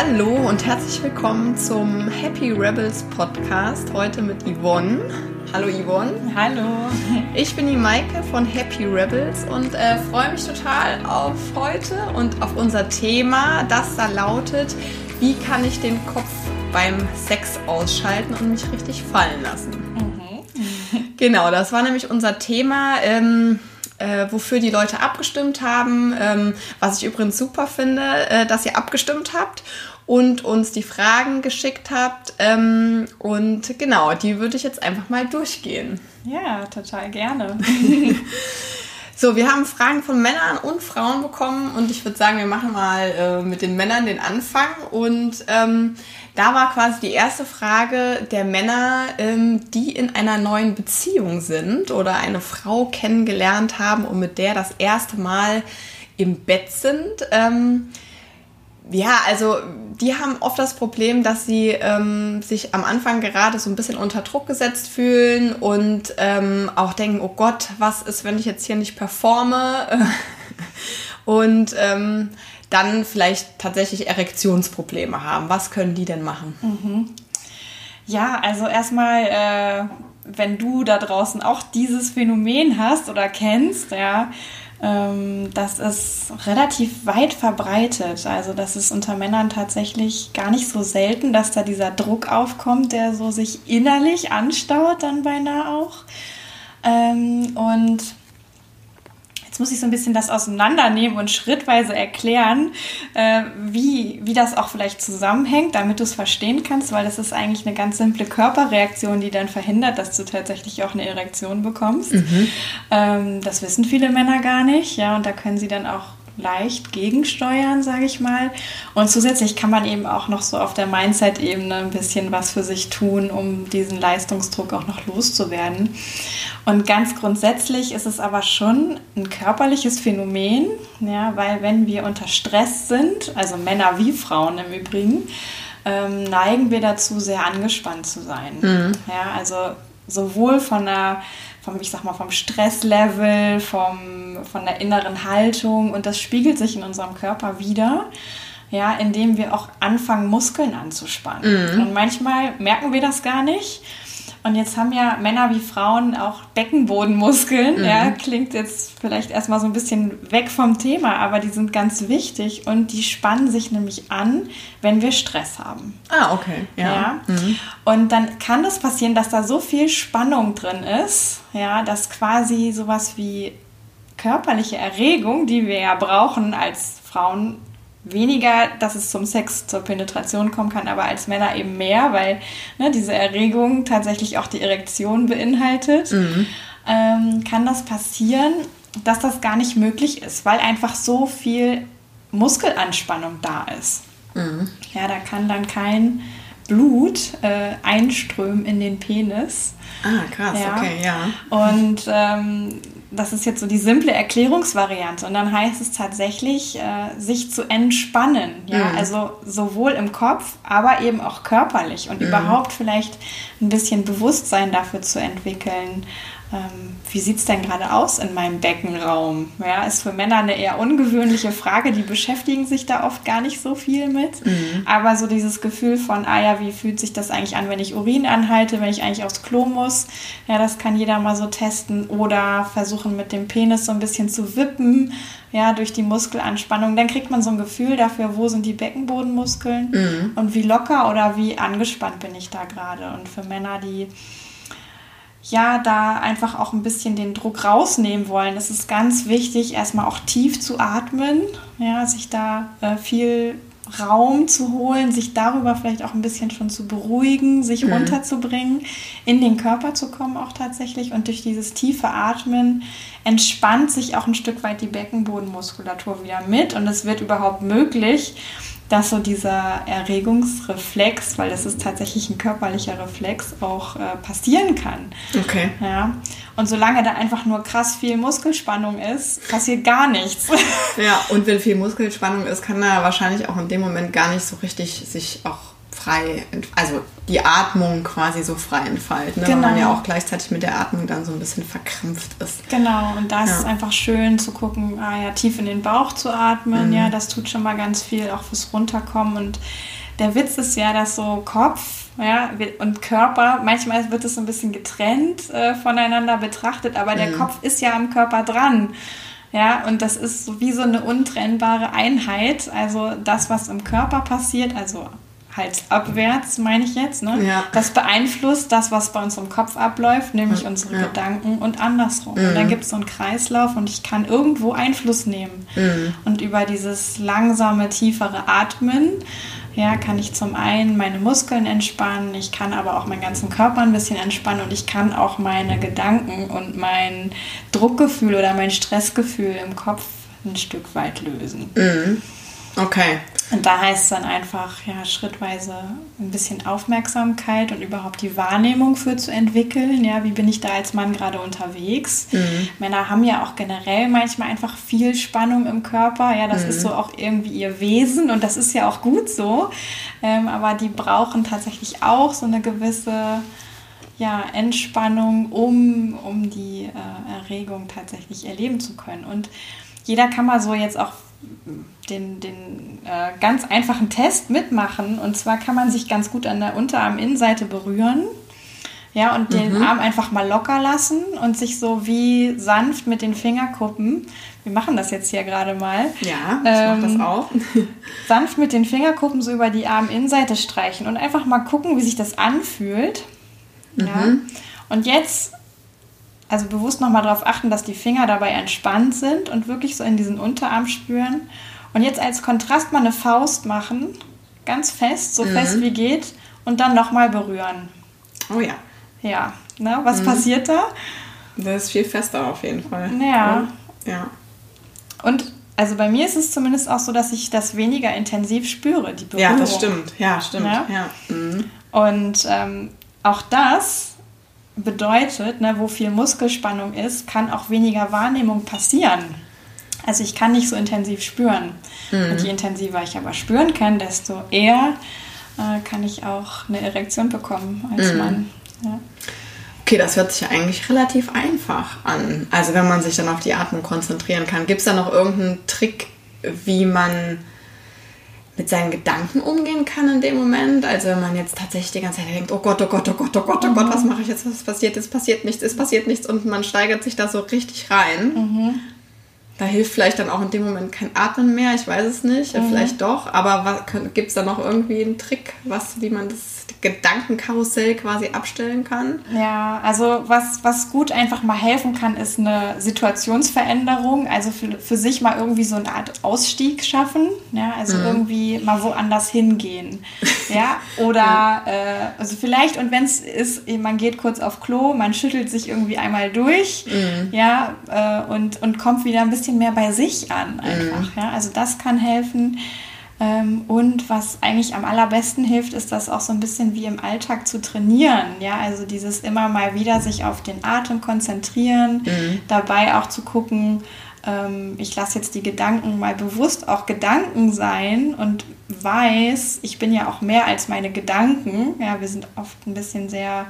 Hallo und herzlich willkommen zum Happy Rebels Podcast. Heute mit Yvonne. Hallo Yvonne. Hallo. Ich bin die Maike von Happy Rebels und äh, freue mich total auf heute und auf unser Thema, das da lautet, wie kann ich den Kopf beim Sex ausschalten und mich richtig fallen lassen. Mhm. Genau, das war nämlich unser Thema. Ähm, äh, wofür die Leute abgestimmt haben. Ähm, was ich übrigens super finde, äh, dass ihr abgestimmt habt und uns die Fragen geschickt habt. Ähm, und genau, die würde ich jetzt einfach mal durchgehen. Ja, total gerne. So, wir haben Fragen von Männern und Frauen bekommen und ich würde sagen, wir machen mal äh, mit den Männern den Anfang. Und ähm, da war quasi die erste Frage der Männer, ähm, die in einer neuen Beziehung sind oder eine Frau kennengelernt haben und mit der das erste Mal im Bett sind. Ähm, ja, also die haben oft das Problem, dass sie ähm, sich am Anfang gerade so ein bisschen unter Druck gesetzt fühlen und ähm, auch denken, oh Gott, was ist, wenn ich jetzt hier nicht performe? und ähm, dann vielleicht tatsächlich Erektionsprobleme haben. Was können die denn machen? Mhm. Ja, also erstmal, äh, wenn du da draußen auch dieses Phänomen hast oder kennst, ja, ähm, das ist relativ weit verbreitet. Also das ist unter Männern tatsächlich gar nicht so selten, dass da dieser Druck aufkommt, der so sich innerlich anstaut, dann beinahe auch. Ähm, und Jetzt muss ich so ein bisschen das auseinandernehmen und schrittweise erklären, äh, wie, wie das auch vielleicht zusammenhängt, damit du es verstehen kannst, weil das ist eigentlich eine ganz simple Körperreaktion, die dann verhindert, dass du tatsächlich auch eine Erektion bekommst. Mhm. Ähm, das wissen viele Männer gar nicht, ja, und da können sie dann auch leicht gegensteuern, sage ich mal. Und zusätzlich kann man eben auch noch so auf der Mindset-Ebene ein bisschen was für sich tun, um diesen Leistungsdruck auch noch loszuwerden. Und ganz grundsätzlich ist es aber schon ein körperliches Phänomen, ja, weil wenn wir unter Stress sind, also Männer wie Frauen im Übrigen, ähm, neigen wir dazu, sehr angespannt zu sein. Mhm. Ja, also sowohl von der vom, ich sag mal, vom Stresslevel, vom, von der inneren Haltung und das spiegelt sich in unserem Körper wieder, ja, indem wir auch anfangen, Muskeln anzuspannen. Mhm. Und manchmal merken wir das gar nicht. Und jetzt haben ja Männer wie Frauen auch Beckenbodenmuskeln. Mhm. Ja, klingt jetzt vielleicht erstmal so ein bisschen weg vom Thema, aber die sind ganz wichtig und die spannen sich nämlich an, wenn wir Stress haben. Ah, okay. Ja. ja? Mhm. Und dann kann das passieren, dass da so viel Spannung drin ist, ja, dass quasi sowas wie körperliche Erregung, die wir ja brauchen als Frauen, weniger, dass es zum Sex, zur Penetration kommen kann, aber als Männer eben mehr, weil ne, diese Erregung tatsächlich auch die Erektion beinhaltet, mhm. ähm, kann das passieren, dass das gar nicht möglich ist, weil einfach so viel Muskelanspannung da ist. Mhm. Ja, da kann dann kein Blut äh, einströmen in den Penis. Ah, krass, ja. okay, ja. Und ähm, das ist jetzt so die simple Erklärungsvariante. Und dann heißt es tatsächlich, äh, sich zu entspannen. Ja, mhm. also sowohl im Kopf, aber eben auch körperlich und mhm. überhaupt vielleicht ein bisschen Bewusstsein dafür zu entwickeln, ähm, wie sieht es denn gerade aus in meinem Beckenraum? Ja, ist für Männer eine eher ungewöhnliche Frage, die beschäftigen sich da oft gar nicht so viel mit. Mhm. Aber so dieses Gefühl von, ah ja, wie fühlt sich das eigentlich an, wenn ich Urin anhalte, wenn ich eigentlich aufs Klo muss? Ja, das kann jeder mal so testen oder versuchen mit dem Penis so ein bisschen zu wippen, ja, durch die Muskelanspannung. Dann kriegt man so ein Gefühl dafür, wo sind die Beckenbodenmuskeln mhm. und wie locker oder wie angespannt bin ich da gerade. Und für Männer, die ja, da einfach auch ein bisschen den Druck rausnehmen wollen. Es ist ganz wichtig, erstmal auch tief zu atmen, ja, sich da äh, viel Raum zu holen, sich darüber vielleicht auch ein bisschen schon zu beruhigen, sich mhm. runterzubringen, in den Körper zu kommen auch tatsächlich. Und durch dieses tiefe Atmen entspannt sich auch ein Stück weit die Beckenbodenmuskulatur wieder mit und es wird überhaupt möglich, dass so dieser Erregungsreflex, weil das ist tatsächlich ein körperlicher Reflex, auch äh, passieren kann. Okay. Ja. Und solange da einfach nur krass viel Muskelspannung ist, passiert gar nichts. Ja, und wenn viel Muskelspannung ist, kann er wahrscheinlich auch in dem Moment gar nicht so richtig sich auch frei, also die Atmung quasi so frei entfalten, ne? genau. weil man ja auch gleichzeitig mit der Atmung dann so ein bisschen verkrampft ist. Genau, und da ist es einfach schön zu gucken, ah ja, tief in den Bauch zu atmen, mhm. ja, das tut schon mal ganz viel, auch fürs Runterkommen und der Witz ist ja, dass so Kopf ja, und Körper, manchmal wird es so ein bisschen getrennt äh, voneinander betrachtet, aber der mhm. Kopf ist ja am Körper dran. Ja, und das ist so wie so eine untrennbare Einheit. Also das, was im Körper passiert, also halsabwärts meine ich jetzt, ne? Ja. das beeinflusst das, was bei uns im Kopf abläuft, nämlich unsere ja. Gedanken und andersrum. Mhm. Und dann gibt es so einen Kreislauf und ich kann irgendwo Einfluss nehmen. Mhm. Und über dieses langsame, tiefere Atmen ja, kann ich zum einen meine Muskeln entspannen, ich kann aber auch meinen ganzen Körper ein bisschen entspannen und ich kann auch meine Gedanken und mein Druckgefühl oder mein Stressgefühl im Kopf ein Stück weit lösen. Mhm. Okay. Und da heißt es dann einfach, ja, schrittweise ein bisschen Aufmerksamkeit und überhaupt die Wahrnehmung für zu entwickeln. Ja, wie bin ich da als Mann gerade unterwegs? Mhm. Männer haben ja auch generell manchmal einfach viel Spannung im Körper. Ja, das mhm. ist so auch irgendwie ihr Wesen und das ist ja auch gut so. Ähm, aber die brauchen tatsächlich auch so eine gewisse ja, Entspannung, um, um die äh, Erregung tatsächlich erleben zu können. Und jeder kann mal so jetzt auch den, den äh, ganz einfachen Test mitmachen. Und zwar kann man sich ganz gut an der Unterarm-Innenseite berühren. Ja, und den mhm. Arm einfach mal locker lassen und sich so wie sanft mit den Fingerkuppen, wir machen das jetzt hier gerade mal. Ja, ich ähm, mache das auch. sanft mit den Fingerkuppen so über die Arminnenseite streichen und einfach mal gucken, wie sich das anfühlt. Mhm. Ja. Und jetzt also bewusst nochmal darauf achten, dass die Finger dabei entspannt sind und wirklich so in diesen Unterarm spüren. Und jetzt als Kontrast mal eine Faust machen, ganz fest, so mhm. fest wie geht, und dann nochmal berühren. Oh ja. Ja, ne? was mhm. passiert da? Das ist viel fester auf jeden Fall. Ja. Ja. Und also bei mir ist es zumindest auch so, dass ich das weniger intensiv spüre, die Berührung. Ja, das stimmt. Ja, stimmt. Ja? ja. Mhm. Und ähm, auch das bedeutet, ne, wo viel Muskelspannung ist, kann auch weniger Wahrnehmung passieren. Also ich kann nicht so intensiv spüren. Mhm. Und je intensiver ich aber spüren kann, desto eher äh, kann ich auch eine Erektion bekommen als mhm. Mann. Ja. Okay, das hört sich ja eigentlich relativ einfach an. Also wenn man sich dann auf die Atmung konzentrieren kann. Gibt es da noch irgendeinen Trick, wie man mit seinen Gedanken umgehen kann in dem Moment. Also wenn man jetzt tatsächlich die ganze Zeit denkt, oh Gott, oh Gott, oh Gott, oh Gott, oh Gott, was mache ich jetzt, was passiert, es passiert nichts, es passiert nichts und man steigert sich da so richtig rein. Mhm. Da hilft vielleicht dann auch in dem Moment kein Atmen mehr, ich weiß es nicht, mhm. vielleicht doch, aber gibt es da noch irgendwie einen Trick, was, wie man das Gedankenkarussell quasi abstellen kann? Ja, also was, was gut einfach mal helfen kann, ist eine Situationsveränderung, also für, für sich mal irgendwie so eine Art Ausstieg schaffen, ja, also mhm. irgendwie mal woanders hingehen, ja, oder ja. Äh, also vielleicht und wenn es ist, man geht kurz auf Klo, man schüttelt sich irgendwie einmal durch, mhm. ja, äh, und, und kommt wieder ein bisschen mehr bei sich an einfach. Mhm. Ja? Also das kann helfen. Ähm, und was eigentlich am allerbesten hilft, ist das auch so ein bisschen wie im Alltag zu trainieren. Ja, also dieses immer mal wieder sich auf den Atem konzentrieren, mhm. dabei auch zu gucken, ähm, ich lasse jetzt die Gedanken mal bewusst auch Gedanken sein und weiß, ich bin ja auch mehr als meine Gedanken. Ja, wir sind oft ein bisschen sehr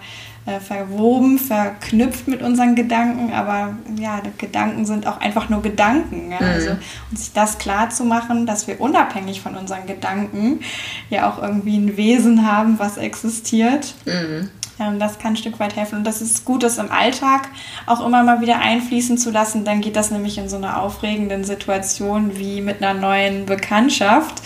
äh, verwoben, verknüpft mit unseren Gedanken, aber ja, Gedanken sind auch einfach nur Gedanken. Ja? Mhm. Also, und sich das klar zu machen, dass wir unabhängig von unseren Gedanken ja auch irgendwie ein Wesen haben, was existiert. Mhm. Ähm, das kann ein Stück weit helfen. Und das ist gut, das im Alltag auch immer mal wieder einfließen zu lassen. Dann geht das nämlich in so einer aufregenden Situation wie mit einer neuen Bekanntschaft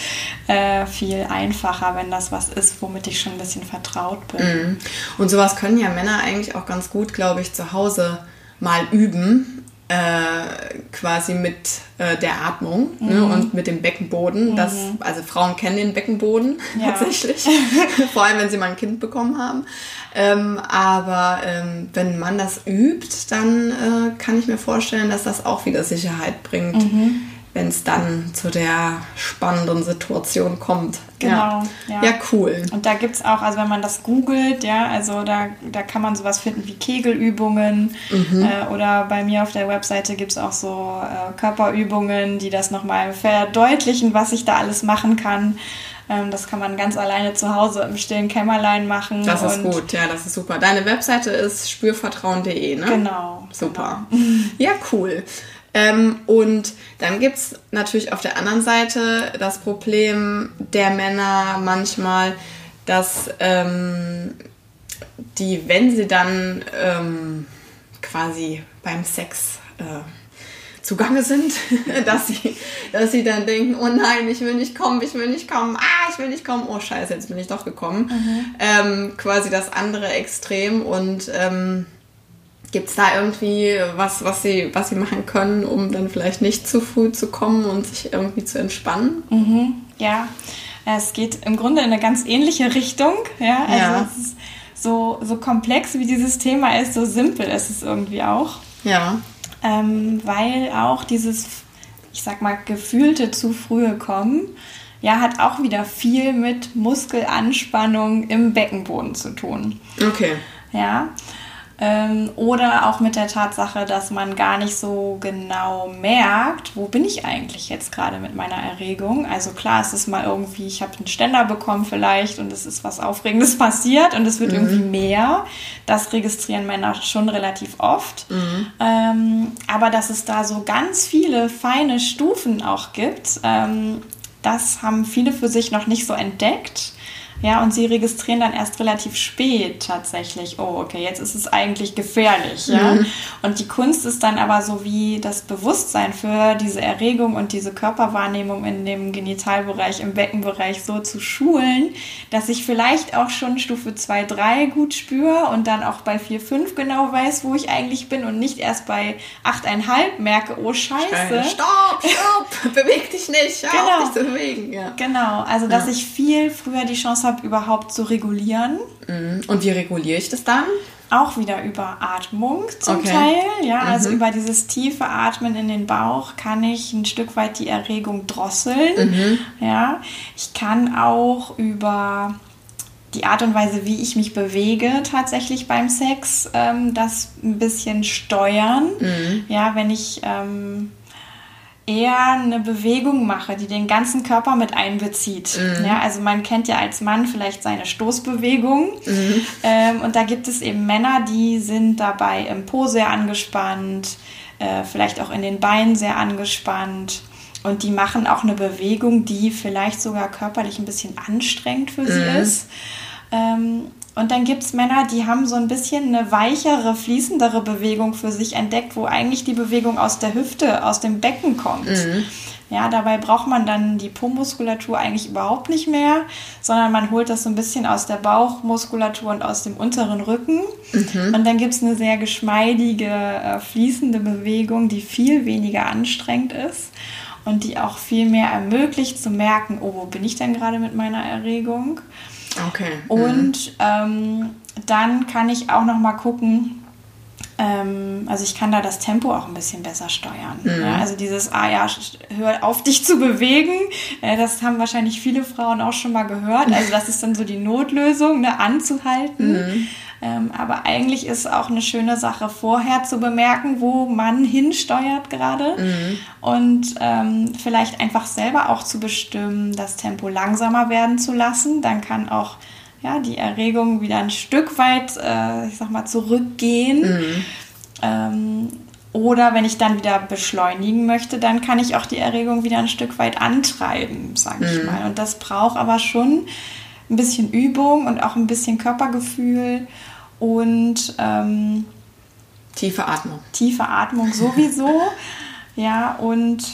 äh, viel einfacher, wenn das was ist, womit ich schon ein bisschen vertraut bin. Mhm. Und sowas können ja Männer eigentlich auch ganz gut, glaube ich, zu Hause mal üben. Äh, quasi mit äh, der Atmung ne, mhm. ne, und mit dem Beckenboden. Mhm. Das, also Frauen kennen den Beckenboden ja. tatsächlich, vor allem wenn sie mal ein Kind bekommen haben. Ähm, aber ähm, wenn man das übt, dann äh, kann ich mir vorstellen, dass das auch wieder Sicherheit bringt. Mhm wenn es dann zu der spannenden Situation kommt. Genau. Ja, ja. ja cool. Und da gibt es auch, also wenn man das googelt, ja, also da, da kann man sowas finden wie Kegelübungen mhm. äh, oder bei mir auf der Webseite gibt es auch so äh, Körperübungen, die das nochmal verdeutlichen, was ich da alles machen kann. Ähm, das kann man ganz alleine zu Hause im stillen Kämmerlein machen. Das ist gut, ja, das ist super. Deine Webseite ist spürvertrauen.de, ne? Genau. Super. Genau. Ja, cool. Ähm, und dann gibt es natürlich auf der anderen Seite das Problem der Männer manchmal, dass ähm, die, wenn sie dann ähm, quasi beim Sex äh, zugange sind, dass sie, dass sie dann denken, oh nein, ich will nicht kommen, ich will nicht kommen, ah, ich will nicht kommen, oh scheiße, jetzt bin ich doch gekommen. Mhm. Ähm, quasi das andere Extrem und ähm, Gibt es da irgendwie was, was sie, was sie machen können, um dann vielleicht nicht zu früh zu kommen und sich irgendwie zu entspannen? Mhm, ja, es geht im Grunde in eine ganz ähnliche Richtung. Ja, also ja. es ist so, so komplex wie dieses Thema ist, so simpel ist es irgendwie auch. Ja. Ähm, weil auch dieses, ich sag mal, gefühlte zu frühe Kommen, ja, hat auch wieder viel mit Muskelanspannung im Beckenboden zu tun. Okay. Ja. Ähm, oder auch mit der Tatsache, dass man gar nicht so genau merkt, wo bin ich eigentlich jetzt gerade mit meiner Erregung. Also klar, es ist mal irgendwie, ich habe einen Ständer bekommen vielleicht und es ist was Aufregendes passiert und es wird mhm. irgendwie mehr. Das registrieren Männer schon relativ oft. Mhm. Ähm, aber dass es da so ganz viele feine Stufen auch gibt, ähm, das haben viele für sich noch nicht so entdeckt. Ja, und sie registrieren dann erst relativ spät tatsächlich, oh, okay, jetzt ist es eigentlich gefährlich. Ja? Mhm. Und die Kunst ist dann aber so wie das Bewusstsein für diese Erregung und diese Körperwahrnehmung in dem Genitalbereich, im Beckenbereich so zu schulen, dass ich vielleicht auch schon Stufe 2, 3 gut spüre und dann auch bei 4, 5 genau weiß, wo ich eigentlich bin und nicht erst bei 8,5 merke, oh Scheiße. Stopp, stopp, beweg dich nicht, genau. dich zu bewegen. Ja. Genau, also dass ja. ich viel früher die Chance habe, habe, überhaupt zu regulieren. Mhm. Und wie reguliere ich das dann? Auch wieder über Atmung zum okay. Teil. Ja, also mhm. über dieses tiefe Atmen in den Bauch kann ich ein Stück weit die Erregung drosseln. Mhm. Ja, ich kann auch über die Art und Weise, wie ich mich bewege, tatsächlich beim Sex, ähm, das ein bisschen steuern. Mhm. Ja, wenn ich ähm, eher eine Bewegung mache, die den ganzen Körper mit einbezieht. Mhm. Ja, also man kennt ja als Mann vielleicht seine Stoßbewegung mhm. ähm, und da gibt es eben Männer, die sind dabei im Po sehr angespannt, äh, vielleicht auch in den Beinen sehr angespannt und die machen auch eine Bewegung, die vielleicht sogar körperlich ein bisschen anstrengend für sie mhm. ist. Ähm, und dann gibt es Männer, die haben so ein bisschen eine weichere, fließendere Bewegung für sich entdeckt, wo eigentlich die Bewegung aus der Hüfte, aus dem Becken kommt. Mhm. Ja, dabei braucht man dann die Po-Muskulatur eigentlich überhaupt nicht mehr, sondern man holt das so ein bisschen aus der Bauchmuskulatur und aus dem unteren Rücken. Mhm. Und dann gibt es eine sehr geschmeidige, äh, fließende Bewegung, die viel weniger anstrengend ist und die auch viel mehr ermöglicht zu merken, oh, wo bin ich denn gerade mit meiner Erregung? Okay. Und mhm. ähm, dann kann ich auch noch mal gucken, ähm, also ich kann da das Tempo auch ein bisschen besser steuern. Mhm. Ja, also dieses, ah ja, hör auf dich zu bewegen, äh, das haben wahrscheinlich viele Frauen auch schon mal gehört. Also das ist dann so die Notlösung, ne, anzuhalten. Mhm. Ähm, aber eigentlich ist auch eine schöne Sache, vorher zu bemerken, wo man hinsteuert gerade mhm. und ähm, vielleicht einfach selber auch zu bestimmen, das Tempo langsamer werden zu lassen. Dann kann auch ja, die Erregung wieder ein Stück weit, äh, ich sag mal, zurückgehen. Mhm. Ähm, oder wenn ich dann wieder beschleunigen möchte, dann kann ich auch die Erregung wieder ein Stück weit antreiben, sage ich mhm. mal. Und das braucht aber schon ein bisschen Übung und auch ein bisschen Körpergefühl und ähm, tiefe Atmung. Tiefe Atmung sowieso. ja, und,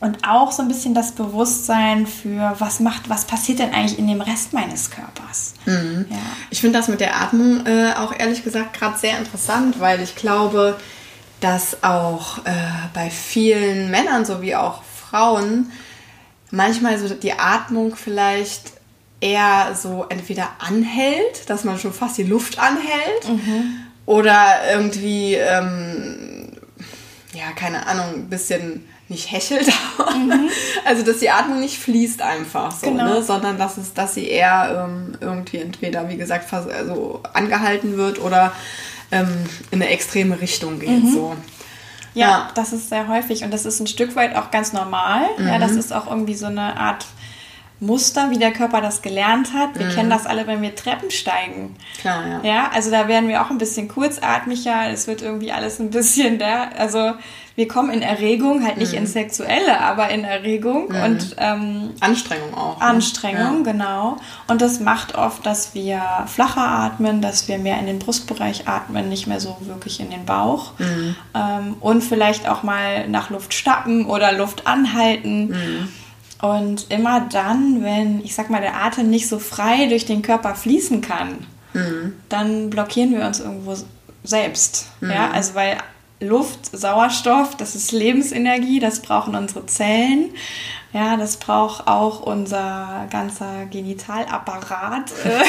und auch so ein bisschen das Bewusstsein für, was macht, was passiert denn eigentlich in dem Rest meines Körpers. Mhm. Ja. Ich finde das mit der Atmung äh, auch ehrlich gesagt gerade sehr interessant, weil ich glaube, dass auch äh, bei vielen Männern sowie auch Frauen manchmal so die Atmung vielleicht eher so entweder anhält, dass man schon fast die Luft anhält, mhm. oder irgendwie, ähm, ja, keine Ahnung, ein bisschen nicht hechelt, mhm. also dass die Atmung nicht fließt einfach so, genau. ne? sondern dass es, dass sie eher ähm, irgendwie entweder, wie gesagt, also angehalten wird oder ähm, in eine extreme Richtung geht. Mhm. So. Ja, ja, das ist sehr häufig und das ist ein Stück weit auch ganz normal. Mhm. Ja, das ist auch irgendwie so eine Art Muster, wie der Körper das gelernt hat. Wir mhm. kennen das alle, wenn wir Treppen steigen. Klar, ja. Ja, also da werden wir auch ein bisschen kurzatmiger. Es wird irgendwie alles ein bisschen da. Also wir kommen in Erregung, halt nicht mhm. in sexuelle, aber in Erregung mhm. und ähm, Anstrengung auch. Ne? Anstrengung, ja. genau. Und das macht oft, dass wir flacher atmen, dass wir mehr in den Brustbereich atmen, nicht mehr so wirklich in den Bauch. Mhm. Ähm, und vielleicht auch mal nach Luft stappen oder Luft anhalten. Und immer dann, wenn, ich sag mal, der Atem nicht so frei durch den Körper fließen kann, mhm. dann blockieren wir uns irgendwo selbst. Mhm. Ja, also weil Luft, Sauerstoff, das ist Lebensenergie, das brauchen unsere Zellen. Ja, das braucht auch unser ganzer Genitalapparat, äh,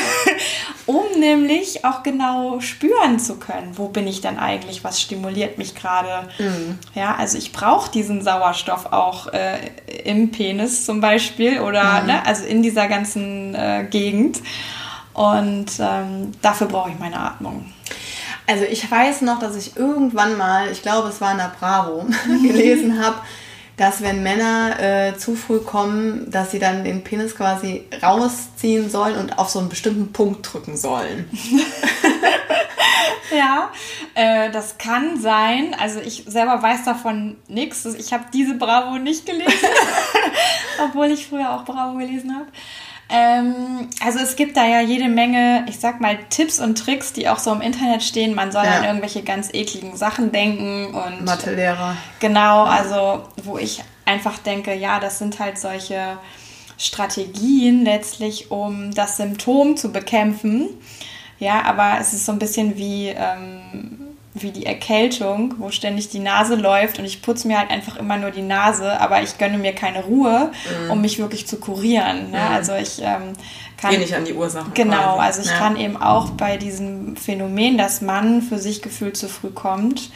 um nämlich auch genau spüren zu können, wo bin ich denn eigentlich, was stimuliert mich gerade. Mhm. Ja, also ich brauche diesen Sauerstoff auch äh, im Penis zum Beispiel oder mhm. ne, also in dieser ganzen äh, Gegend. Und ähm, dafür brauche ich meine Atmung. Also ich weiß noch, dass ich irgendwann mal, ich glaube es war in der Bravo, gelesen habe, dass wenn Männer äh, zu früh kommen, dass sie dann den Penis quasi rausziehen sollen und auf so einen bestimmten Punkt drücken sollen. ja, äh, das kann sein. Also ich selber weiß davon nichts. Ich habe diese Bravo nicht gelesen, obwohl ich früher auch Bravo gelesen habe. Ähm, also es gibt da ja jede Menge, ich sag mal, Tipps und Tricks, die auch so im Internet stehen. Man soll ja. an irgendwelche ganz ekligen Sachen denken und Mathelehrer. Genau, also wo ich einfach denke, ja, das sind halt solche Strategien letztlich, um das Symptom zu bekämpfen. Ja, aber es ist so ein bisschen wie ähm, wie die Erkältung, wo ständig die Nase läuft und ich putze mir halt einfach immer nur die Nase, aber ich gönne mir keine Ruhe, mhm. um mich wirklich zu kurieren. Ne? Mhm. Also ich ähm, kann. Geh nicht an die Ursachen. Genau, quasi. also ich ja. kann eben auch bei diesem Phänomen, dass man für sich gefühlt zu früh kommt,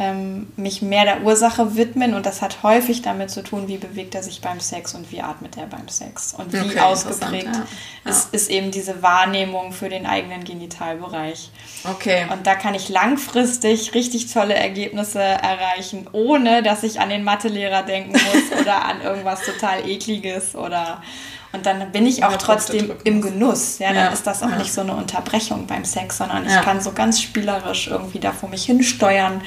ähm, mich mehr der Ursache widmen und das hat häufig damit zu tun, wie bewegt er sich beim Sex und wie atmet er beim Sex und wie okay, ausgeprägt ja. Ist, ist eben diese Wahrnehmung für den eigenen Genitalbereich. Okay. Und da kann ich langfristig richtig tolle Ergebnisse erreichen, ohne dass ich an den Mathelehrer denken muss oder an irgendwas total ekliges oder und dann bin ich auch trotzdem im Genuss. Ja, dann ja. ist das auch ja. nicht so eine Unterbrechung beim Sex, sondern ich ja. kann so ganz spielerisch irgendwie da vor mich hinsteuern,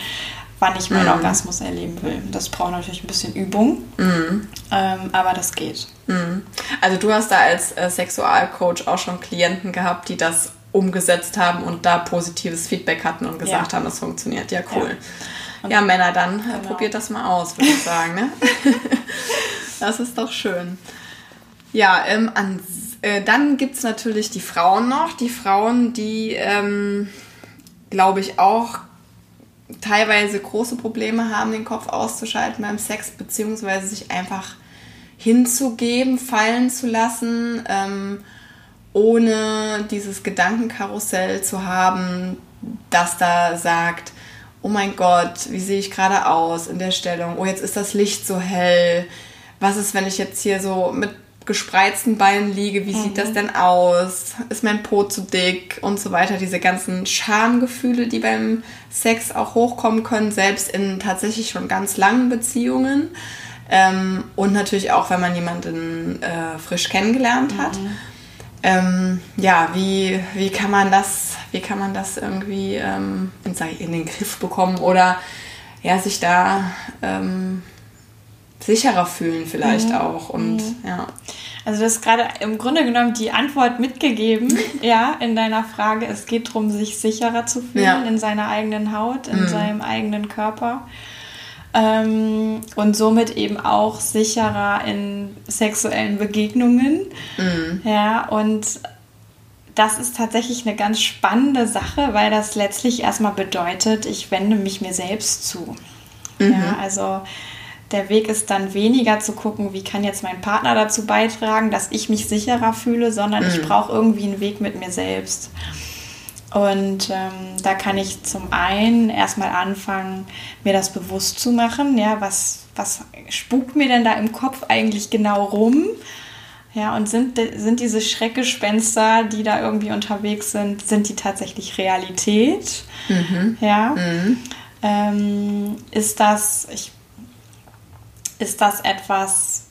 wann ich meinen mhm. Orgasmus erleben will. Das braucht natürlich ein bisschen Übung, mhm. ähm, aber das geht. Mhm. Also du hast da als äh, Sexualcoach auch schon Klienten gehabt, die das umgesetzt haben und da positives Feedback hatten und gesagt ja. haben, das funktioniert. Ja, cool. Ja, ja Männer, dann äh, genau. probiert das mal aus, würde ich sagen. Ne? das ist doch schön. Ja, ähm, an, äh, dann gibt es natürlich die Frauen noch. Die Frauen, die, ähm, glaube ich, auch teilweise große Probleme haben, den Kopf auszuschalten beim Sex, beziehungsweise sich einfach hinzugeben, fallen zu lassen, ähm, ohne dieses Gedankenkarussell zu haben, das da sagt, oh mein Gott, wie sehe ich gerade aus in der Stellung? Oh, jetzt ist das Licht so hell. Was ist, wenn ich jetzt hier so mit gespreizten Beinen liege, wie mhm. sieht das mhm. denn aus? Ist mein Po zu dick und so weiter? Diese ganzen Schamgefühle, die beim Sex auch hochkommen können, selbst in tatsächlich schon ganz langen Beziehungen. Ähm, und natürlich auch, wenn man jemanden äh, frisch kennengelernt hat. Mhm. Ähm, ja, wie, wie kann man das, wie kann man das irgendwie ähm, in, in, den Griff bekommen oder ja, sich da ähm, sicherer fühlen vielleicht mhm. auch und mhm. ja. Also du hast gerade im Grunde genommen die Antwort mitgegeben, ja, in deiner Frage. Es geht darum, sich sicherer zu fühlen ja. in seiner eigenen Haut, in mhm. seinem eigenen Körper. Ähm, und somit eben auch sicherer in sexuellen Begegnungen. Mhm. Ja, und das ist tatsächlich eine ganz spannende Sache, weil das letztlich erstmal bedeutet, ich wende mich mir selbst zu. Mhm. Ja, also der Weg ist dann weniger zu gucken, wie kann jetzt mein Partner dazu beitragen, dass ich mich sicherer fühle, sondern mhm. ich brauche irgendwie einen Weg mit mir selbst. Und ähm, da kann ich zum einen erstmal anfangen, mir das bewusst zu machen, ja, was, was spukt mir denn da im Kopf eigentlich genau rum? Ja, und sind, sind diese Schreckgespenster, die da irgendwie unterwegs sind, sind die tatsächlich Realität? Mhm. Ja. Mhm. Ähm, ist das, ich ist das etwas,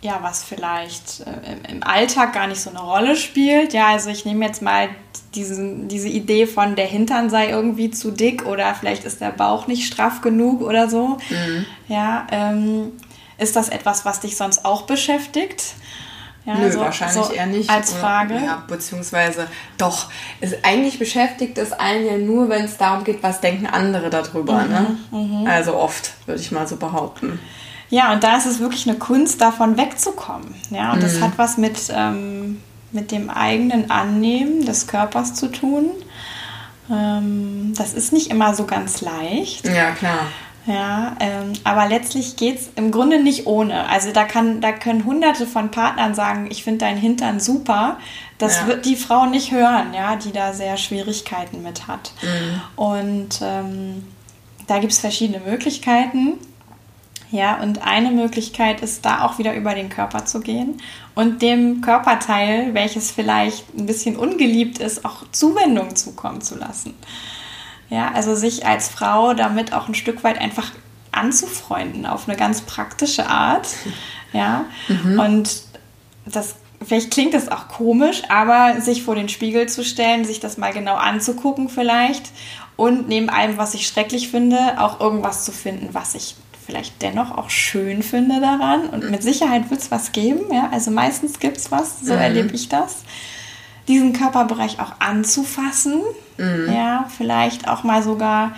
ja, was vielleicht äh, im Alltag gar nicht so eine Rolle spielt. Ja, also ich nehme jetzt mal diesen, diese Idee von der Hintern sei irgendwie zu dick oder vielleicht ist der Bauch nicht straff genug oder so. Mhm. Ja, ähm, ist das etwas, was dich sonst auch beschäftigt? Ja, Nö, so, wahrscheinlich so eher nicht. Als Frage. Ja, beziehungsweise doch. Es, eigentlich beschäftigt es einen ja nur, wenn es darum geht, was denken andere darüber. Mhm, ne? Mhm. Also oft, würde ich mal so behaupten. Ja, und da ist es wirklich eine Kunst, davon wegzukommen. Ja, und mhm. das hat was mit, ähm, mit dem eigenen Annehmen des Körpers zu tun. Ähm, das ist nicht immer so ganz leicht. Ja, klar. Ja, ähm, aber letztlich geht es im Grunde nicht ohne. Also da, kann, da können hunderte von Partnern sagen, ich finde deinen Hintern super. Das ja. wird die Frau nicht hören, ja, die da sehr Schwierigkeiten mit hat. Mhm. Und ähm, da gibt es verschiedene Möglichkeiten. Ja, und eine Möglichkeit ist da auch wieder über den Körper zu gehen und dem Körperteil, welches vielleicht ein bisschen ungeliebt ist, auch Zuwendung zukommen zu lassen. Ja, also sich als Frau damit auch ein Stück weit einfach anzufreunden auf eine ganz praktische Art. Ja, mhm. und das vielleicht klingt das auch komisch, aber sich vor den Spiegel zu stellen, sich das mal genau anzugucken vielleicht und neben allem, was ich schrecklich finde, auch irgendwas zu finden, was ich vielleicht dennoch auch schön finde daran. Und mit Sicherheit wird es was geben. Ja? Also meistens gibt es was, so mhm. erlebe ich das. Diesen Körperbereich auch anzufassen. Mhm. Ja, vielleicht auch mal sogar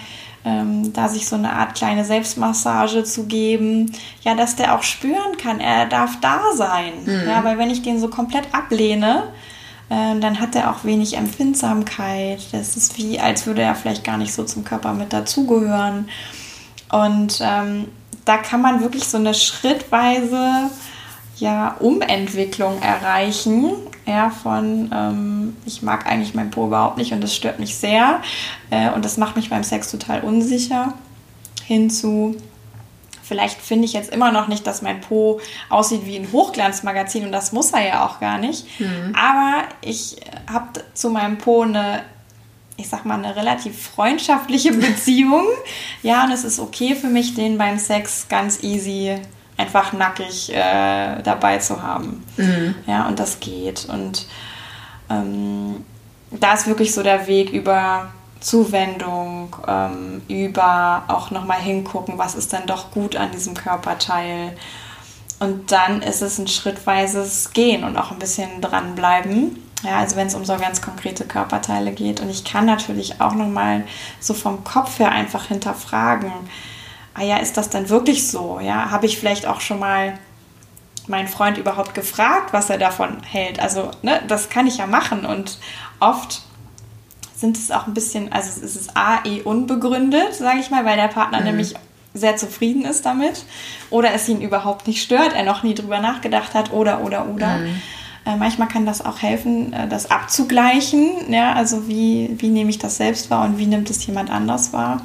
ähm, da sich so eine Art kleine Selbstmassage zu geben, ja, dass der auch spüren kann, er darf da sein. Mhm. Ja, weil wenn ich den so komplett ablehne, äh, dann hat er auch wenig Empfindsamkeit. Das ist wie, als würde er vielleicht gar nicht so zum Körper mit dazugehören. Und ähm, da kann man wirklich so eine schrittweise ja, Umentwicklung erreichen. Ja, von ähm, ich mag eigentlich mein Po überhaupt nicht und das stört mich sehr äh, und das macht mich beim Sex total unsicher. Hinzu, vielleicht finde ich jetzt immer noch nicht, dass mein Po aussieht wie ein Hochglanzmagazin und das muss er ja auch gar nicht. Mhm. Aber ich habe zu meinem Po eine ich sag mal, eine relativ freundschaftliche Beziehung. ja, und es ist okay für mich, den beim Sex ganz easy einfach nackig äh, dabei zu haben. Mhm. Ja, und das geht. Und ähm, da ist wirklich so der Weg über Zuwendung, ähm, über auch nochmal hingucken, was ist denn doch gut an diesem Körperteil. Und dann ist es ein schrittweises Gehen und auch ein bisschen dranbleiben. Ja, also wenn es um so ganz konkrete Körperteile geht. Und ich kann natürlich auch nochmal so vom Kopf her einfach hinterfragen, ah ja, ist das denn wirklich so? Ja, habe ich vielleicht auch schon mal meinen Freund überhaupt gefragt, was er davon hält? Also, ne, das kann ich ja machen. Und oft sind es auch ein bisschen, also es ist A, eh unbegründet, sage ich mal, weil der Partner mhm. nämlich sehr zufrieden ist damit oder es ihn überhaupt nicht stört, er noch nie drüber nachgedacht hat oder, oder, oder. Mhm. Äh, manchmal kann das auch helfen, äh, das abzugleichen. Ja, also wie, wie nehme ich das selbst wahr und wie nimmt es jemand anders wahr?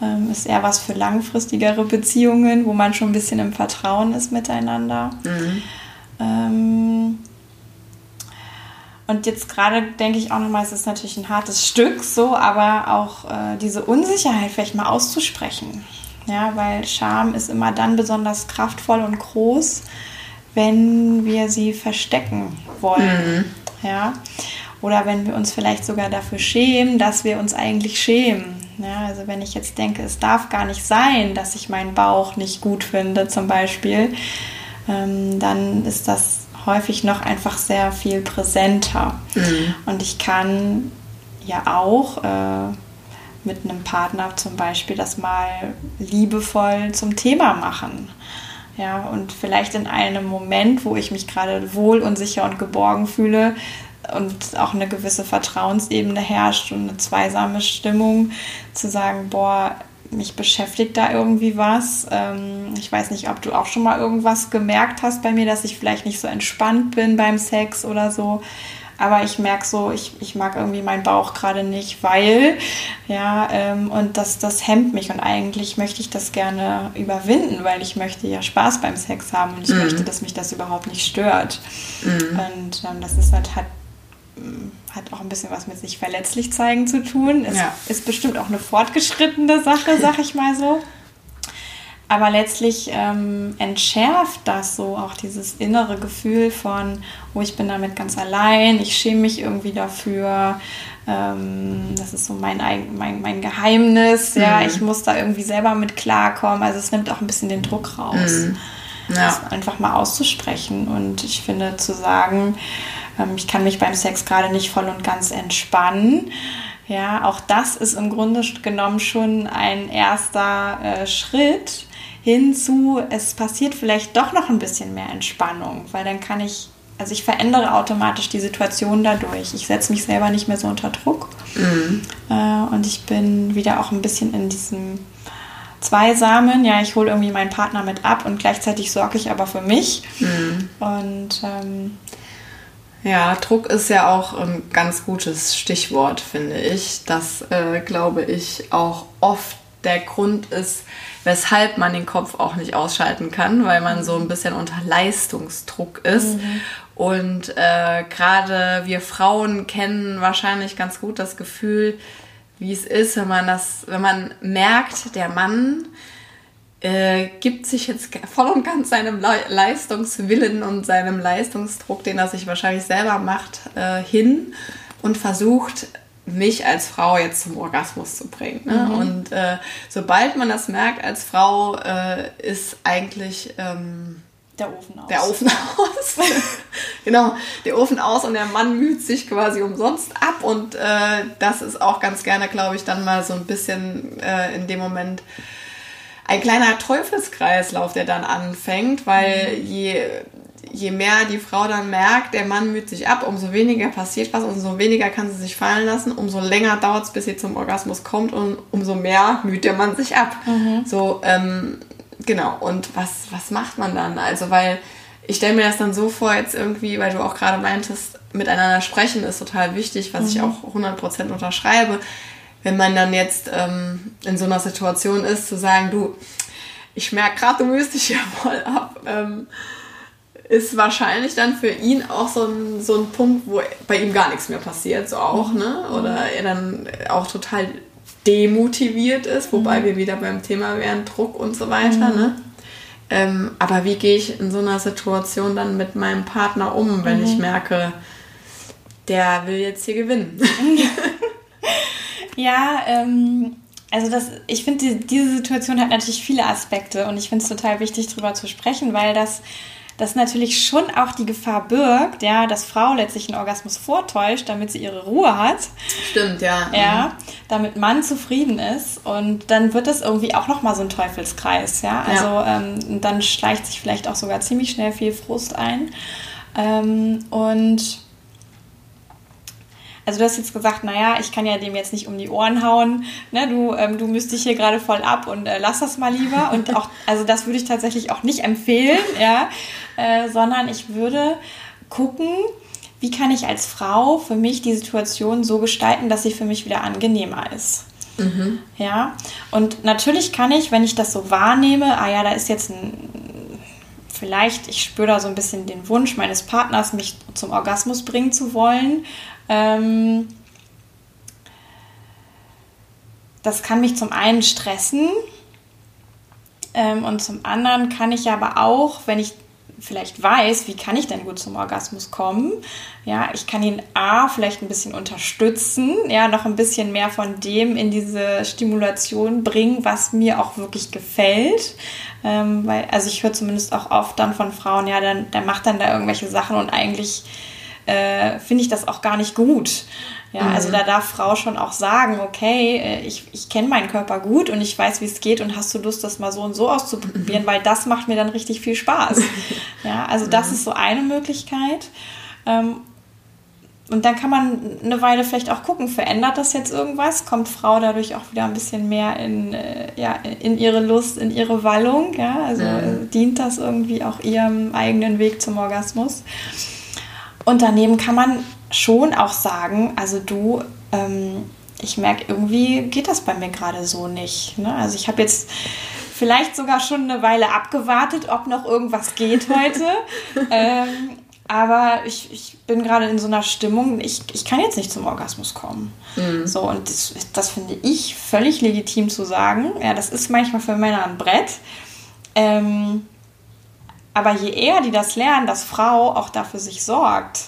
Ähm, ist eher was für langfristigere Beziehungen, wo man schon ein bisschen im Vertrauen ist miteinander. Mhm. Ähm, und jetzt gerade denke ich auch nochmal, es ist natürlich ein hartes Stück, so, aber auch äh, diese Unsicherheit vielleicht mal auszusprechen. Ja, weil Scham ist immer dann besonders kraftvoll und groß, wenn wir sie verstecken wollen. Mhm. Ja. Oder wenn wir uns vielleicht sogar dafür schämen, dass wir uns eigentlich schämen. Ja, also wenn ich jetzt denke, es darf gar nicht sein, dass ich meinen Bauch nicht gut finde, zum Beispiel, ähm, dann ist das häufig noch einfach sehr viel präsenter. Mhm. Und ich kann ja auch äh, mit einem Partner zum Beispiel das mal liebevoll zum Thema machen. Ja, und vielleicht in einem Moment, wo ich mich gerade wohl und sicher und geborgen fühle und auch eine gewisse Vertrauensebene herrscht und eine zweisame Stimmung, zu sagen, boah, mich beschäftigt da irgendwie was. Ähm, ich weiß nicht, ob du auch schon mal irgendwas gemerkt hast bei mir, dass ich vielleicht nicht so entspannt bin beim Sex oder so. Aber ich merke so, ich, ich mag irgendwie meinen Bauch gerade nicht, weil, ja, ähm, und das, das hemmt mich. Und eigentlich möchte ich das gerne überwinden, weil ich möchte ja Spaß beim Sex haben und ich mhm. möchte, dass mich das überhaupt nicht stört. Mhm. Und ähm, das ist halt, hat, hat auch ein bisschen was mit sich verletzlich zeigen zu tun. Es ja. ist bestimmt auch eine fortgeschrittene Sache, sag ich mal so. Aber letztlich ähm, entschärft das so auch dieses innere Gefühl von, oh, ich bin damit ganz allein, ich schäme mich irgendwie dafür. Ähm, das ist so mein, mein, mein Geheimnis. Ja, mhm. ich muss da irgendwie selber mit klarkommen. Also es nimmt auch ein bisschen den Druck raus. Mhm. Ja. Das einfach mal auszusprechen. Und ich finde, zu sagen, ähm, ich kann mich beim Sex gerade nicht voll und ganz entspannen. Ja, auch das ist im Grunde genommen schon ein erster äh, Schritt hinzu, es passiert vielleicht doch noch ein bisschen mehr Entspannung, weil dann kann ich, also ich verändere automatisch die Situation dadurch. Ich setze mich selber nicht mehr so unter Druck mhm. äh, und ich bin wieder auch ein bisschen in diesem Zweisamen. Ja, ich hole irgendwie meinen Partner mit ab und gleichzeitig sorge ich aber für mich. Mhm. Und ähm, ja, Druck ist ja auch ein ganz gutes Stichwort, finde ich. Das, äh, glaube ich, auch oft der Grund ist, weshalb man den Kopf auch nicht ausschalten kann, weil man so ein bisschen unter Leistungsdruck ist. Mhm. Und äh, gerade wir Frauen kennen wahrscheinlich ganz gut das Gefühl, wie es ist, wenn man das, wenn man merkt, der Mann äh, gibt sich jetzt voll und ganz seinem Le Leistungswillen und seinem Leistungsdruck, den er sich wahrscheinlich selber macht, äh, hin und versucht mich als Frau jetzt zum Orgasmus zu bringen. Ne? Mhm. Und äh, sobald man das merkt als Frau, äh, ist eigentlich ähm, der Ofen aus. Der Ofen aus. genau, der Ofen aus und der Mann müht sich quasi umsonst ab. Und äh, das ist auch ganz gerne, glaube ich, dann mal so ein bisschen äh, in dem Moment ein kleiner Teufelskreislauf, der dann anfängt, weil mhm. je je mehr die Frau dann merkt, der Mann müht sich ab, umso weniger passiert was, umso weniger kann sie sich fallen lassen, umso länger dauert es, bis sie zum Orgasmus kommt und umso mehr müht der Mann sich ab. Mhm. So, ähm, genau. Und was, was macht man dann? Also, weil ich stelle mir das dann so vor, jetzt irgendwie, weil du auch gerade meintest, miteinander sprechen ist total wichtig, was mhm. ich auch 100% unterschreibe. Wenn man dann jetzt ähm, in so einer Situation ist, zu sagen, du, ich merke gerade, du mühst dich ja voll ab. Ähm, ist wahrscheinlich dann für ihn auch so ein, so ein Punkt, wo bei ihm gar nichts mehr passiert, so auch, ne? Oder er dann auch total demotiviert ist, wobei mhm. wir wieder beim Thema wären, Druck und so weiter, mhm. ne? Ähm, aber wie gehe ich in so einer Situation dann mit meinem Partner um, wenn mhm. ich merke, der will jetzt hier gewinnen? ja, ähm, also das, ich finde, die, diese Situation hat natürlich viele Aspekte und ich finde es total wichtig, darüber zu sprechen, weil das das natürlich schon auch die Gefahr birgt, ja, dass Frau letztlich einen Orgasmus vortäuscht, damit sie ihre Ruhe hat. Stimmt, ja. Ja, mhm. damit Mann zufrieden ist und dann wird das irgendwie auch nochmal so ein Teufelskreis, ja. Also ja. Ähm, dann schleicht sich vielleicht auch sogar ziemlich schnell viel Frust ein. Ähm, und also du hast jetzt gesagt, naja, ich kann ja dem jetzt nicht um die Ohren hauen, ne? du, ähm, du müsst dich hier gerade voll ab und äh, lass das mal lieber. Und auch, also das würde ich tatsächlich auch nicht empfehlen, ja, äh, sondern ich würde gucken, wie kann ich als Frau für mich die Situation so gestalten, dass sie für mich wieder angenehmer ist. Mhm. Ja, und natürlich kann ich, wenn ich das so wahrnehme, ah ja, da ist jetzt ein, vielleicht, ich spüre da so ein bisschen den Wunsch meines Partners, mich zum Orgasmus bringen zu wollen. Ähm, das kann mich zum einen stressen ähm, und zum anderen kann ich aber auch, wenn ich vielleicht weiß, wie kann ich denn gut zum Orgasmus kommen. Ja, ich kann ihn A vielleicht ein bisschen unterstützen, ja, noch ein bisschen mehr von dem in diese Stimulation bringen, was mir auch wirklich gefällt. Ähm, weil, also ich höre zumindest auch oft dann von Frauen, ja, dann, der macht dann da irgendwelche Sachen und eigentlich äh, finde ich das auch gar nicht gut. Ja, mhm. also da darf Frau schon auch sagen, okay, äh, ich, ich kenne meinen Körper gut und ich weiß, wie es geht und hast du Lust, das mal so und so auszuprobieren, mhm. weil das macht mir dann richtig viel Spaß. ja, also das mhm. ist so eine Möglichkeit. Ähm, und dann kann man eine Weile vielleicht auch gucken, verändert das jetzt irgendwas? Kommt Frau dadurch auch wieder ein bisschen mehr in, äh, ja, in ihre Lust, in ihre Wallung? Ja? Also dient das irgendwie auch ihrem eigenen Weg zum Orgasmus? Und daneben kann man schon auch sagen, also du, ähm, ich merke, irgendwie geht das bei mir gerade so nicht. Ne? Also ich habe jetzt vielleicht sogar schon eine Weile abgewartet, ob noch irgendwas geht heute. ähm, aber ich, ich bin gerade in so einer Stimmung, ich, ich kann jetzt nicht zum Orgasmus kommen. Mhm. So, und das, das finde ich völlig legitim zu sagen. Ja, das ist manchmal für Männer ein Brett. Ähm, aber je eher die das lernen, dass Frau auch dafür sich sorgt,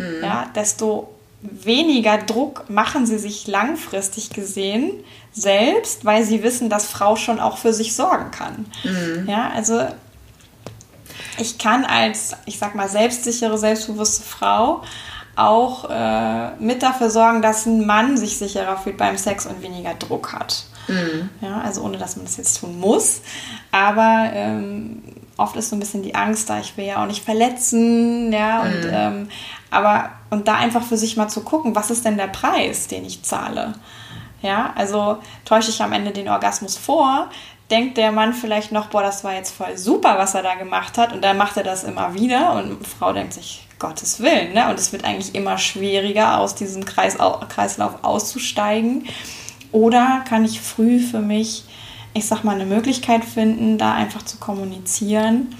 mhm. ja, desto weniger Druck machen sie sich langfristig gesehen selbst, weil sie wissen, dass Frau schon auch für sich sorgen kann. Mhm. Ja, also ich kann als, ich sag mal, selbstsichere, selbstbewusste Frau auch äh, mit dafür sorgen, dass ein Mann sich sicherer fühlt beim Sex und weniger Druck hat. Mhm. Ja, also ohne dass man das jetzt tun muss. Aber ähm, oft ist so ein bisschen die Angst da, ich will ja auch nicht verletzen, ja, und mhm. ähm, aber und da einfach für sich mal zu gucken, was ist denn der Preis, den ich zahle? Ja, also täusche ich am Ende den Orgasmus vor, denkt der Mann vielleicht noch, boah, das war jetzt voll super, was er da gemacht hat, und dann macht er das immer wieder und Frau denkt sich, Gottes Willen, ne? Und es wird eigentlich immer schwieriger, aus diesem Kreis, Kreislauf auszusteigen. Oder kann ich früh für mich, ich sag mal, eine Möglichkeit finden, da einfach zu kommunizieren?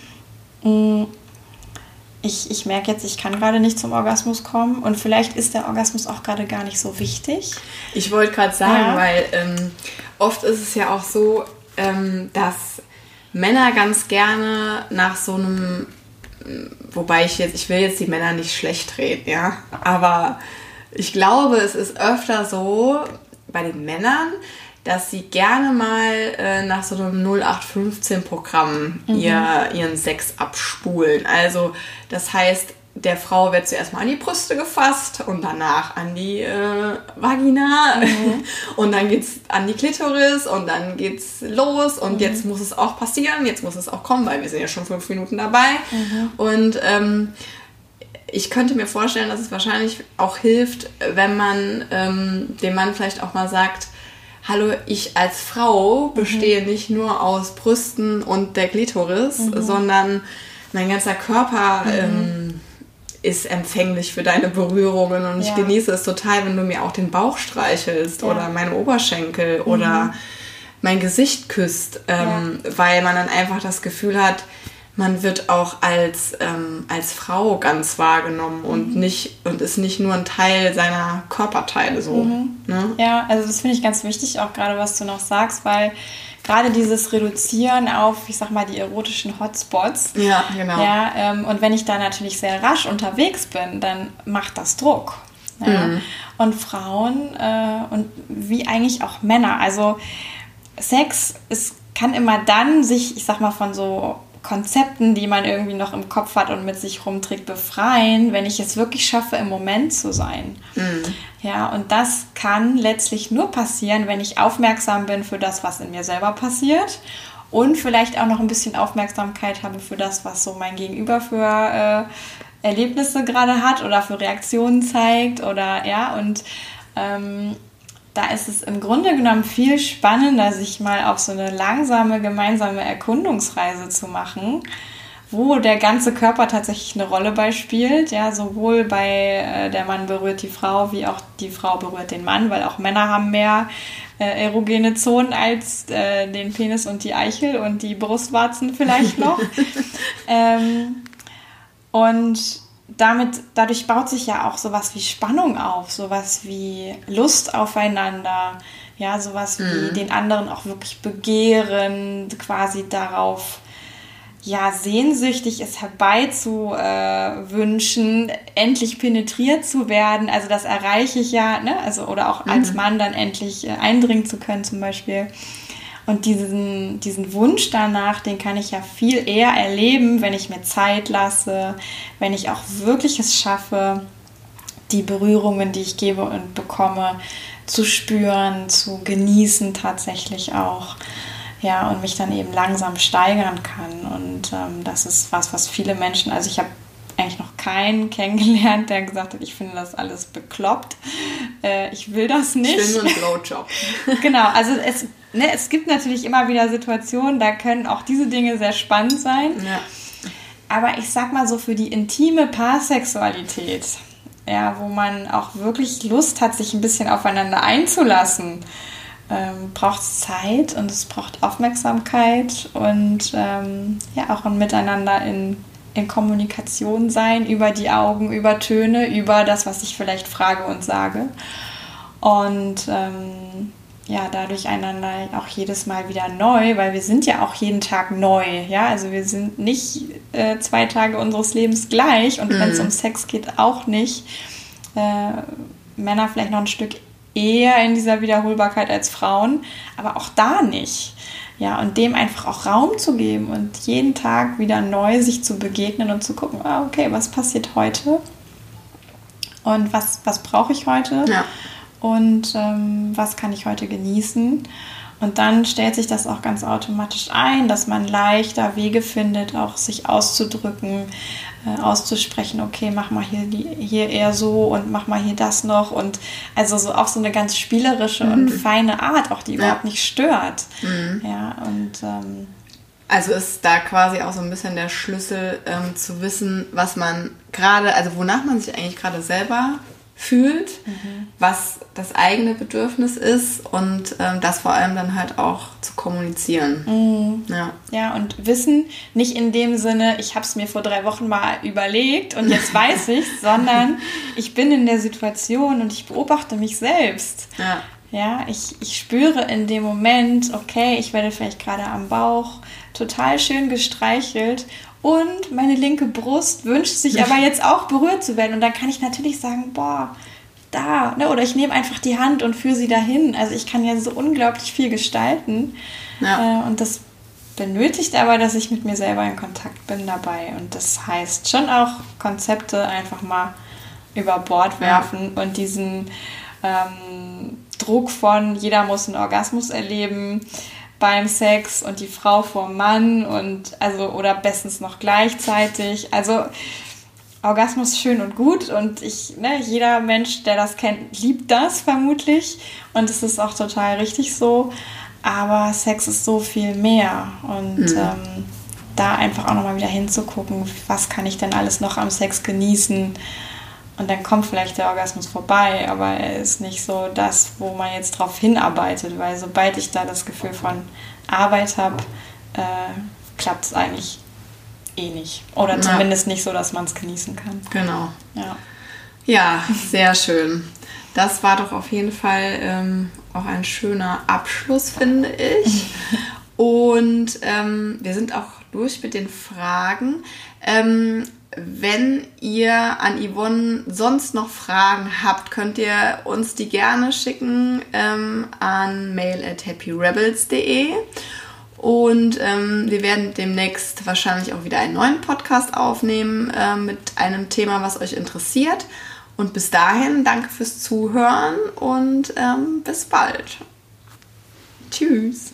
Mm, ich, ich merke jetzt, ich kann gerade nicht zum Orgasmus kommen und vielleicht ist der Orgasmus auch gerade gar nicht so wichtig. Ich wollte gerade sagen, ja. weil ähm, oft ist es ja auch so, ähm, dass Männer ganz gerne nach so einem, wobei ich jetzt, ich will jetzt die Männer nicht schlecht reden, ja, aber ich glaube, es ist öfter so bei den Männern, dass sie gerne mal äh, nach so einem 0815-Programm mhm. ihr, ihren Sex abspulen. Also das heißt, der Frau wird zuerst mal an die Brüste gefasst und danach an die äh, Vagina mhm. und dann geht's an die Klitoris und dann geht's los und mhm. jetzt muss es auch passieren, jetzt muss es auch kommen, weil wir sind ja schon fünf Minuten dabei mhm. und ähm, ich könnte mir vorstellen, dass es wahrscheinlich auch hilft, wenn man ähm, dem Mann vielleicht auch mal sagt, hallo, ich als Frau bestehe mhm. nicht nur aus Brüsten und der Klitoris, mhm. sondern mein ganzer Körper mhm. ähm, ist empfänglich für deine Berührungen und ja. ich genieße es total, wenn du mir auch den Bauch streichelst ja. oder meine Oberschenkel oder mhm. mein Gesicht küsst, ähm, ja. weil man dann einfach das Gefühl hat, man wird auch als, ähm, als Frau ganz wahrgenommen und mhm. nicht und ist nicht nur ein Teil seiner Körperteile so. Mhm. Ne? Ja, also das finde ich ganz wichtig, auch gerade was du noch sagst, weil gerade dieses Reduzieren auf, ich sag mal, die erotischen Hotspots. Ja, genau. Ja, ähm, und wenn ich da natürlich sehr rasch unterwegs bin, dann macht das Druck. Ja? Mhm. Und Frauen äh, und wie eigentlich auch Männer. Also Sex ist, kann immer dann sich, ich sag mal, von so Konzepten, die man irgendwie noch im Kopf hat und mit sich rumträgt, befreien, wenn ich es wirklich schaffe, im Moment zu sein. Mhm. Ja, und das kann letztlich nur passieren, wenn ich aufmerksam bin für das, was in mir selber passiert und vielleicht auch noch ein bisschen Aufmerksamkeit habe für das, was so mein Gegenüber für äh, Erlebnisse gerade hat oder für Reaktionen zeigt oder ja, und ähm, da ist es im Grunde genommen viel spannender, sich mal auf so eine langsame gemeinsame Erkundungsreise zu machen, wo der ganze Körper tatsächlich eine Rolle bei spielt. Ja, sowohl bei äh, der Mann berührt die Frau, wie auch die Frau berührt den Mann, weil auch Männer haben mehr äh, erogene Zonen als äh, den Penis und die Eichel und die Brustwarzen vielleicht noch. ähm, und damit, dadurch baut sich ja auch sowas wie Spannung auf, sowas wie Lust aufeinander, ja, sowas wie mhm. den anderen auch wirklich begehren, quasi darauf, ja, sehnsüchtig es herbeizuwünschen, äh, endlich penetriert zu werden. Also das erreiche ich ja, ne? Also, oder auch mhm. als Mann dann endlich äh, eindringen zu können, zum Beispiel. Und diesen, diesen Wunsch danach, den kann ich ja viel eher erleben, wenn ich mir Zeit lasse, wenn ich auch wirklich es schaffe, die Berührungen, die ich gebe und bekomme, zu spüren, zu genießen tatsächlich auch. Ja, und mich dann eben langsam steigern kann. Und ähm, das ist was, was viele Menschen, also ich habe eigentlich noch keinen kennengelernt, der gesagt hat, ich finde das alles bekloppt. Äh, ich will das nicht. Ich will nur einen Blowjob. genau, also es, ne, es gibt natürlich immer wieder Situationen, da können auch diese Dinge sehr spannend sein. Ja. Aber ich sag mal so für die intime Paarsexualität, ja, wo man auch wirklich Lust hat, sich ein bisschen aufeinander einzulassen, ähm, braucht es Zeit und es braucht Aufmerksamkeit und ähm, ja auch ein Miteinander in in Kommunikation sein über die Augen, über Töne, über das, was ich vielleicht frage und sage. Und ähm, ja, dadurch einander auch jedes Mal wieder neu, weil wir sind ja auch jeden Tag neu, ja, also wir sind nicht äh, zwei Tage unseres Lebens gleich und mhm. wenn es um Sex geht, auch nicht. Äh, Männer vielleicht noch ein Stück eher in dieser Wiederholbarkeit als Frauen, aber auch da nicht. Ja, und dem einfach auch Raum zu geben und jeden Tag wieder neu sich zu begegnen und zu gucken, ah, okay, was passiert heute? Und was, was brauche ich heute? Ja. Und ähm, was kann ich heute genießen? Und dann stellt sich das auch ganz automatisch ein, dass man leichter Wege findet, auch sich auszudrücken, äh, auszusprechen, okay, mach mal hier, hier eher so und mach mal hier das noch. Und also so auch so eine ganz spielerische mhm. und feine Art, auch die ja. überhaupt nicht stört. Mhm. Ja, und ähm, also ist da quasi auch so ein bisschen der Schlüssel ähm, zu wissen, was man gerade, also wonach man sich eigentlich gerade selber fühlt, mhm. was das eigene Bedürfnis ist und ähm, das vor allem dann halt auch zu kommunizieren. Mhm. Ja. ja, und Wissen nicht in dem Sinne, ich habe es mir vor drei Wochen mal überlegt und jetzt weiß ich sondern ich bin in der Situation und ich beobachte mich selbst. Ja. Ja, ich, ich spüre in dem Moment, okay, ich werde vielleicht gerade am Bauch total schön gestreichelt und meine linke Brust wünscht sich aber jetzt auch berührt zu werden. Und dann kann ich natürlich sagen, boah, da. Ne? Oder ich nehme einfach die Hand und führe sie dahin. Also ich kann ja so unglaublich viel gestalten. Ja. Äh, und das benötigt aber, dass ich mit mir selber in Kontakt bin dabei. Und das heißt schon auch Konzepte einfach mal über Bord werfen ja. und diesen ähm, Druck von jeder muss einen Orgasmus erleben beim Sex und die Frau vor Mann und also oder bestens noch gleichzeitig. Also Orgasmus schön und gut und ich, ne, jeder Mensch, der das kennt, liebt das vermutlich und es ist auch total richtig so. Aber Sex ist so viel mehr und mhm. ähm, da einfach auch nochmal wieder hinzugucken, was kann ich denn alles noch am Sex genießen und dann kommt vielleicht der Orgasmus vorbei, aber er ist nicht so das, wo man jetzt drauf hinarbeitet, weil sobald ich da das Gefühl von Arbeit habe, äh, klappt es eigentlich eh nicht. Oder Na. zumindest nicht so, dass man es genießen kann. Genau. Ja. ja, sehr schön. Das war doch auf jeden Fall ähm, auch ein schöner Abschluss, finde ich. Und ähm, wir sind auch durch mit den Fragen. Ähm, wenn ihr an Yvonne sonst noch Fragen habt, könnt ihr uns die gerne schicken ähm, an mail at happyrebels.de. Und ähm, wir werden demnächst wahrscheinlich auch wieder einen neuen Podcast aufnehmen äh, mit einem Thema, was euch interessiert. Und bis dahin, danke fürs Zuhören und ähm, bis bald. Tschüss.